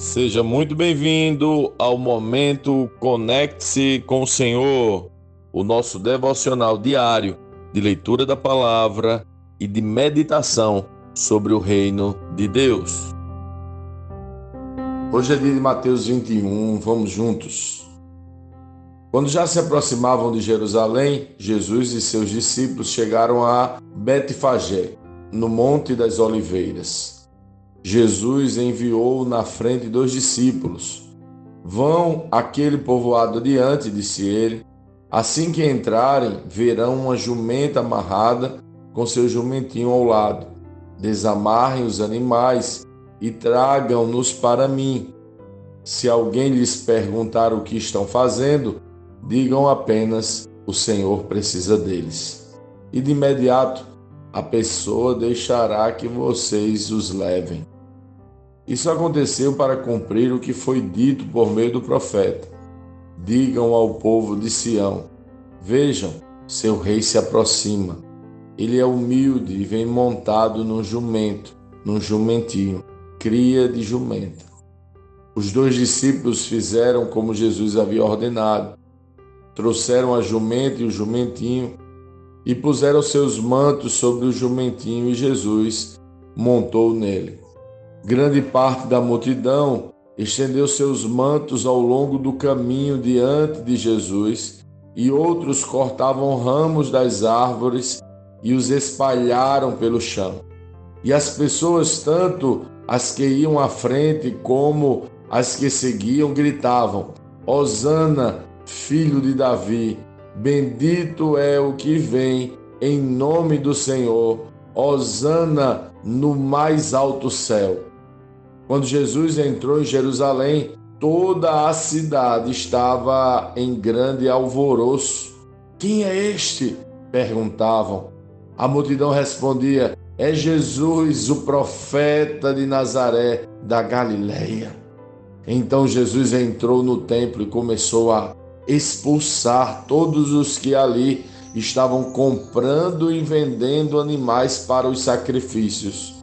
Seja muito bem-vindo ao momento Conecte-se com o Senhor, o nosso devocional diário de leitura da palavra e de meditação sobre o reino de Deus. Hoje é dia de Mateus 21, vamos juntos. Quando já se aproximavam de Jerusalém, Jesus e seus discípulos chegaram a Betfagé, no Monte das Oliveiras. Jesus enviou na frente dos discípulos. Vão aquele povoado adiante, disse ele. Assim que entrarem, verão uma jumenta amarrada com seu jumentinho ao lado. Desamarrem os animais e tragam-nos para mim. Se alguém lhes perguntar o que estão fazendo, digam apenas: o Senhor precisa deles. E de imediato a pessoa deixará que vocês os levem. Isso aconteceu para cumprir o que foi dito por meio do profeta. Digam ao povo de Sião: Vejam, seu rei se aproxima. Ele é humilde e vem montado num jumento, num jumentinho, cria de jumenta. Os dois discípulos fizeram como Jesus havia ordenado. Trouxeram a jumenta e o jumentinho e puseram seus mantos sobre o jumentinho e Jesus montou nele. Grande parte da multidão estendeu seus mantos ao longo do caminho diante de Jesus, e outros cortavam ramos das árvores e os espalharam pelo chão. E as pessoas, tanto as que iam à frente como as que seguiam, gritavam: Hosana, filho de Davi, bendito é o que vem em nome do Senhor, Hosana no mais alto céu. Quando Jesus entrou em Jerusalém, toda a cidade estava em grande alvoroço. Quem é este? perguntavam. A multidão respondia: É Jesus, o profeta de Nazaré da Galileia. Então Jesus entrou no templo e começou a expulsar todos os que ali estavam comprando e vendendo animais para os sacrifícios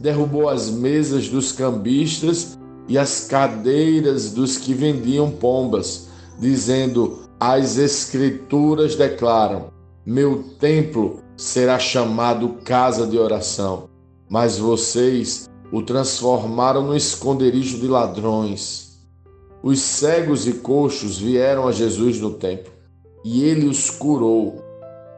derrubou as mesas dos cambistas e as cadeiras dos que vendiam pombas, dizendo: As Escrituras declaram: Meu templo será chamado casa de oração, mas vocês o transformaram no esconderijo de ladrões. Os cegos e coxos vieram a Jesus no templo e ele os curou.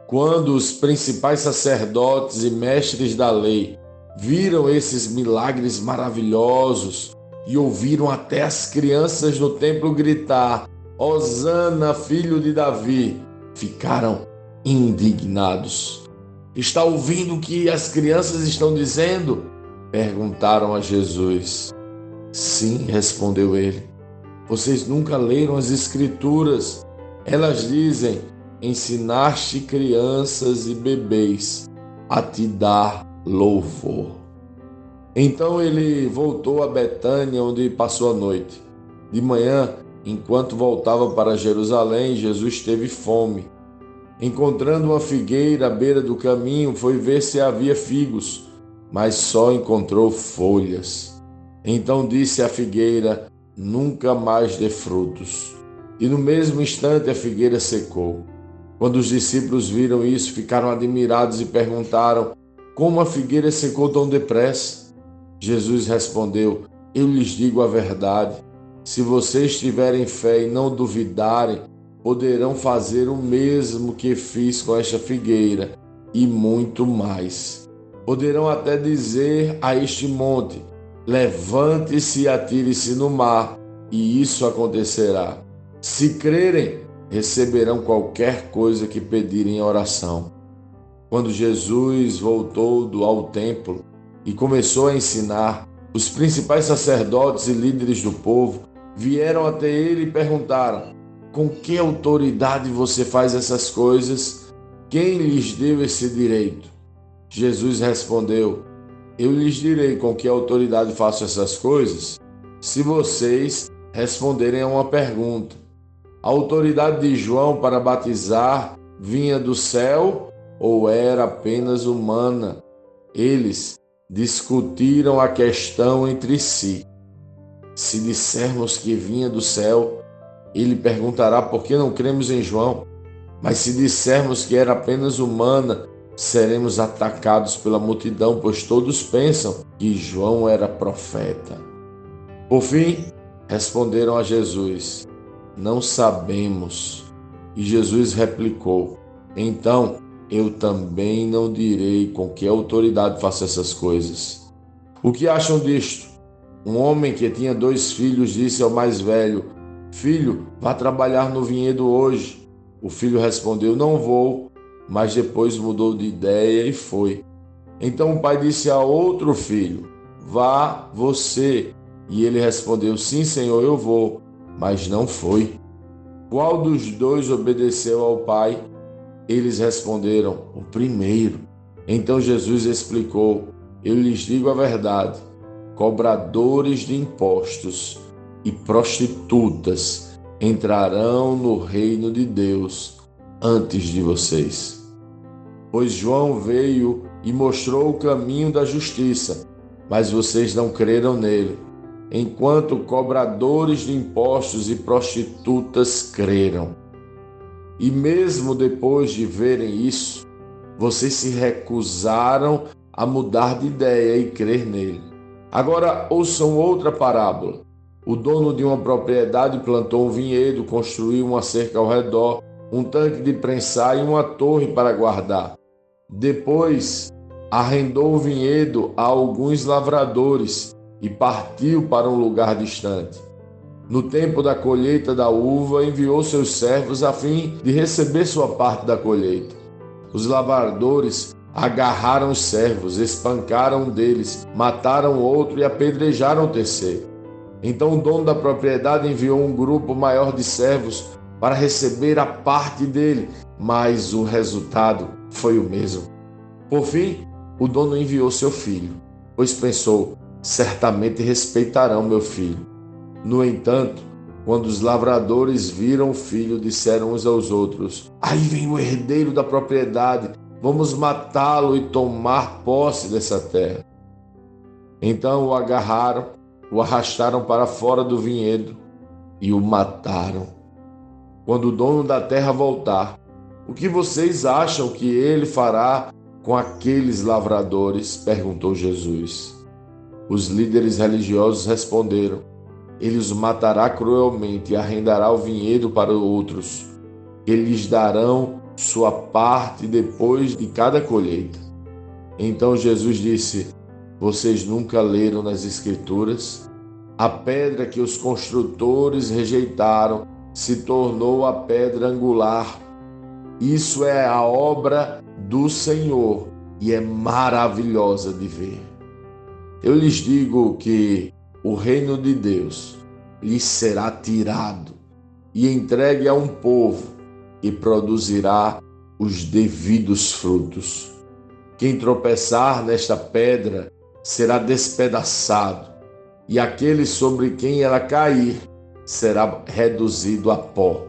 Quando os principais sacerdotes e mestres da lei viram esses milagres maravilhosos e ouviram até as crianças no templo gritar: Hosana, filho de Davi, ficaram indignados. Está ouvindo o que as crianças estão dizendo? Perguntaram a Jesus. Sim, respondeu ele. Vocês nunca leram as Escrituras. Elas dizem: Ensinaste crianças e bebês a te dar louvor. Então ele voltou a Betânia, onde passou a noite. De manhã, enquanto voltava para Jerusalém, Jesus teve fome. Encontrando uma figueira à beira do caminho, foi ver se havia figos, mas só encontrou folhas. Então disse à figueira: Nunca mais dê frutos. E no mesmo instante a figueira secou. Quando os discípulos viram isso, ficaram admirados e perguntaram: como a figueira secou tão depressa? Jesus respondeu: Eu lhes digo a verdade. Se vocês tiverem fé e não duvidarem, poderão fazer o mesmo que fiz com esta figueira e muito mais. Poderão até dizer a este monte: Levante-se e atire-se no mar, e isso acontecerá. Se crerem, receberão qualquer coisa que pedirem em oração. Quando Jesus voltou do ao templo e começou a ensinar, os principais sacerdotes e líderes do povo vieram até ele e perguntaram: Com que autoridade você faz essas coisas? Quem lhes deu esse direito? Jesus respondeu: Eu lhes direi com que autoridade faço essas coisas, se vocês responderem a uma pergunta. A autoridade de João para batizar vinha do céu ou era apenas humana. Eles discutiram a questão entre si. Se dissermos que vinha do céu, ele perguntará por que não cremos em João. Mas se dissermos que era apenas humana, seremos atacados pela multidão, pois todos pensam que João era profeta. Por fim, responderam a Jesus: Não sabemos. E Jesus replicou: Então eu também não direi com que autoridade faço essas coisas. O que acham disto? Um homem que tinha dois filhos disse ao mais velho: Filho, vá trabalhar no vinhedo hoje. O filho respondeu: Não vou, mas depois mudou de ideia e foi. Então o pai disse a outro filho: Vá você. E ele respondeu: Sim, senhor, eu vou, mas não foi. Qual dos dois obedeceu ao pai? Eles responderam: O primeiro. Então Jesus explicou: Eu lhes digo a verdade: cobradores de impostos e prostitutas entrarão no reino de Deus antes de vocês. Pois João veio e mostrou o caminho da justiça, mas vocês não creram nele, enquanto cobradores de impostos e prostitutas creram. E mesmo depois de verem isso, vocês se recusaram a mudar de ideia e crer nele. Agora ouçam outra parábola. O dono de uma propriedade plantou um vinhedo, construiu uma cerca ao redor, um tanque de prensar e uma torre para guardar. Depois, arrendou o vinhedo a alguns lavradores e partiu para um lugar distante. No tempo da colheita da uva, enviou seus servos a fim de receber sua parte da colheita. Os lavradores agarraram os servos, espancaram um deles, mataram outro e apedrejaram o terceiro. Então o dono da propriedade enviou um grupo maior de servos para receber a parte dele, mas o resultado foi o mesmo. Por fim, o dono enviou seu filho, pois pensou: certamente respeitarão meu filho. No entanto, quando os lavradores viram o filho, disseram uns aos outros: Aí vem o herdeiro da propriedade, vamos matá-lo e tomar posse dessa terra. Então o agarraram o arrastaram para fora do vinhedo e o mataram. Quando o dono da terra voltar, o que vocês acham que ele fará com aqueles lavradores? perguntou Jesus. Os líderes religiosos responderam: Ele os matará cruelmente e arrendará o vinhedo para outros. Eles darão sua parte depois de cada colheita. Então Jesus disse: vocês nunca leram nas Escrituras? A pedra que os construtores rejeitaram se tornou a pedra angular. Isso é a obra do Senhor e é maravilhosa de ver. Eu lhes digo que o reino de Deus lhes será tirado e entregue a um povo e produzirá os devidos frutos. Quem tropeçar nesta pedra será despedaçado, e aquele sobre quem ela cair será reduzido a pó.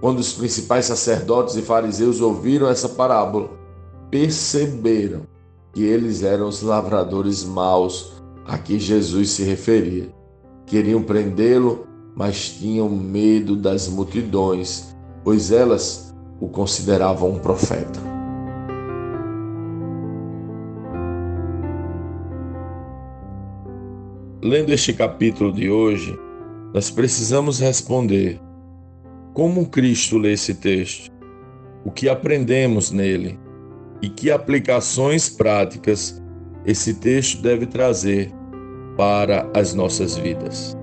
Quando os principais sacerdotes e fariseus ouviram essa parábola, perceberam que eles eram os lavradores maus a que Jesus se referia. Queriam prendê-lo, mas tinham medo das multidões, pois elas o consideravam um profeta. Lendo este capítulo de hoje, nós precisamos responder: como Cristo lê esse texto? O que aprendemos nele? E que aplicações práticas esse texto deve trazer para as nossas vidas?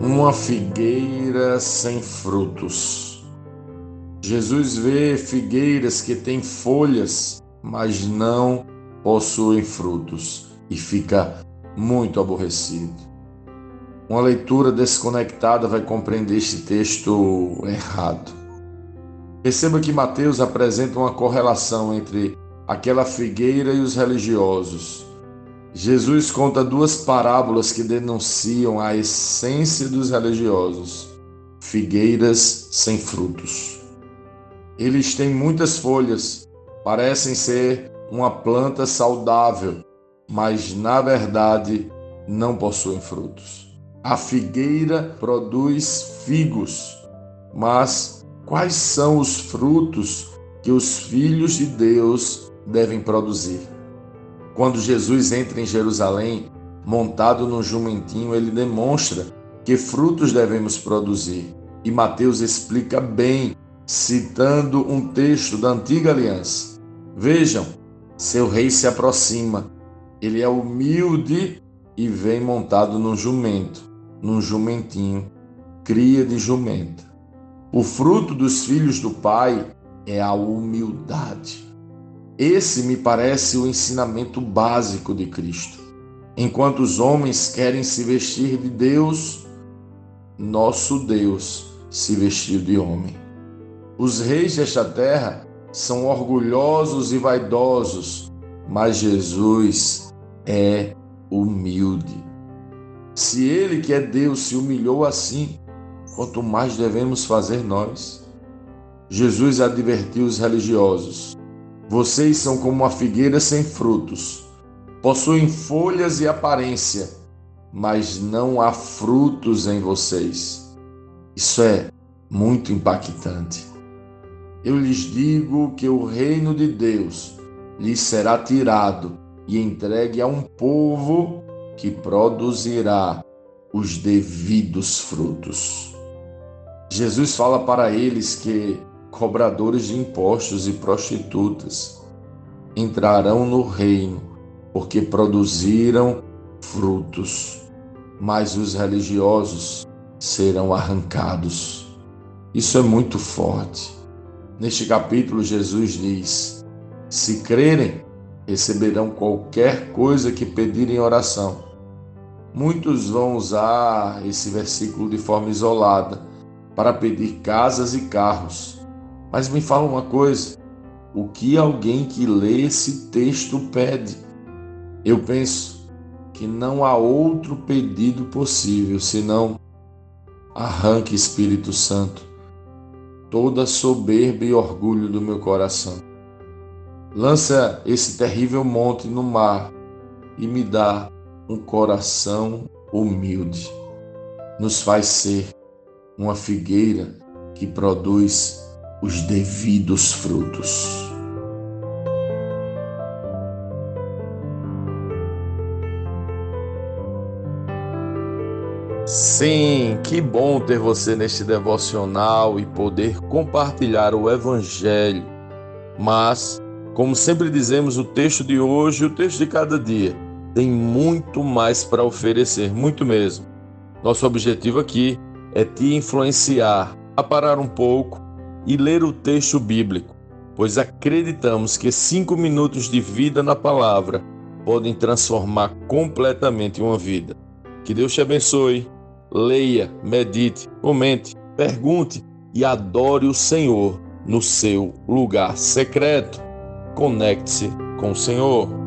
Uma figueira sem frutos. Jesus vê figueiras que têm folhas mas não possuem frutos e fica muito aborrecido. Uma leitura desconectada vai compreender este texto errado. Perceba que Mateus apresenta uma correlação entre aquela figueira e os religiosos. Jesus conta duas parábolas que denunciam a essência dos religiosos: figueiras sem frutos. Eles têm muitas folhas, parecem ser uma planta saudável, mas na verdade não possuem frutos. A figueira produz figos, mas quais são os frutos que os filhos de Deus devem produzir? Quando Jesus entra em Jerusalém, montado num jumentinho, ele demonstra que frutos devemos produzir. E Mateus explica bem, citando um texto da antiga aliança. Vejam, seu rei se aproxima. Ele é humilde e vem montado num jumento num jumentinho, cria de jumenta. O fruto dos filhos do Pai é a humildade. Esse me parece o ensinamento básico de Cristo. Enquanto os homens querem se vestir de Deus, nosso Deus se vestiu de homem. Os reis desta terra são orgulhosos e vaidosos, mas Jesus é humilde. Se ele, que é Deus, se humilhou assim, quanto mais devemos fazer nós? Jesus advertiu os religiosos: Vocês são como uma figueira sem frutos, possuem folhas e aparência, mas não há frutos em vocês. Isso é muito impactante. Eu lhes digo que o reino de Deus lhes será tirado e entregue a um povo que produzirá os devidos frutos. Jesus fala para eles que cobradores de impostos e prostitutas entrarão no reino porque produziram frutos, mas os religiosos serão arrancados. Isso é muito forte. Neste capítulo, Jesus diz: Se crerem, receberão qualquer coisa que pedirem em oração. Muitos vão usar esse versículo de forma isolada para pedir casas e carros. Mas me fala uma coisa: o que alguém que lê esse texto pede? Eu penso que não há outro pedido possível senão arranque Espírito Santo toda soberba e orgulho do meu coração. Lança esse terrível monte no mar e me dá um coração humilde. Nos faz ser uma figueira que produz os devidos frutos. Sim, que bom ter você neste devocional e poder compartilhar o Evangelho. Mas, como sempre dizemos, o texto de hoje, o texto de cada dia, tem muito mais para oferecer, muito mesmo. Nosso objetivo aqui é te influenciar a parar um pouco e ler o texto bíblico, pois acreditamos que cinco minutos de vida na palavra podem transformar completamente uma vida. Que Deus te abençoe. Leia, medite, comente, pergunte e adore o Senhor no seu lugar secreto. Conecte-se com o Senhor.